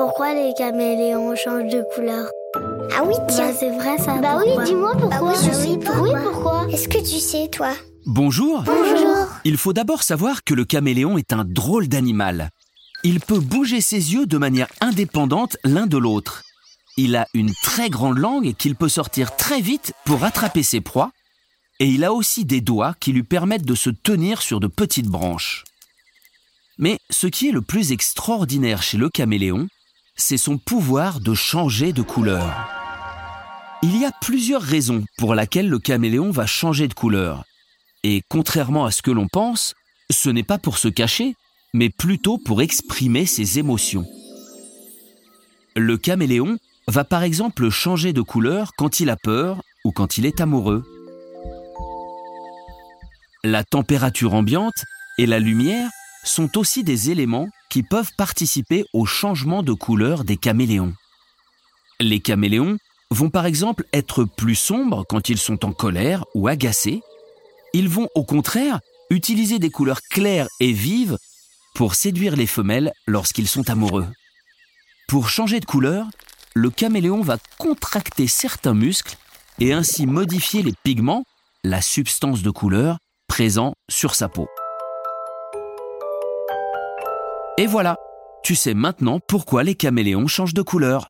pourquoi les caméléons changent de couleur Ah oui, tiens. Bah, c'est vrai ça. Bah oui, pourquoi dis-moi pourquoi. Bah oui, je sais pourquoi. Oui, pourquoi Est-ce que tu sais, toi Bonjour. Bonjour. Il faut d'abord savoir que le caméléon est un drôle d'animal. Il peut bouger ses yeux de manière indépendante l'un de l'autre. Il a une très grande langue qu'il peut sortir très vite pour attraper ses proies. Et il a aussi des doigts qui lui permettent de se tenir sur de petites branches. Mais ce qui est le plus extraordinaire chez le caméléon, c'est son pouvoir de changer de couleur. Il y a plusieurs raisons pour lesquelles le caméléon va changer de couleur. Et contrairement à ce que l'on pense, ce n'est pas pour se cacher, mais plutôt pour exprimer ses émotions. Le caméléon va par exemple changer de couleur quand il a peur ou quand il est amoureux. La température ambiante et la lumière sont aussi des éléments qui peuvent participer au changement de couleur des caméléons. Les caméléons vont par exemple être plus sombres quand ils sont en colère ou agacés. Ils vont au contraire utiliser des couleurs claires et vives pour séduire les femelles lorsqu'ils sont amoureux. Pour changer de couleur, le caméléon va contracter certains muscles et ainsi modifier les pigments, la substance de couleur, présents sur sa peau. Et voilà, tu sais maintenant pourquoi les caméléons changent de couleur.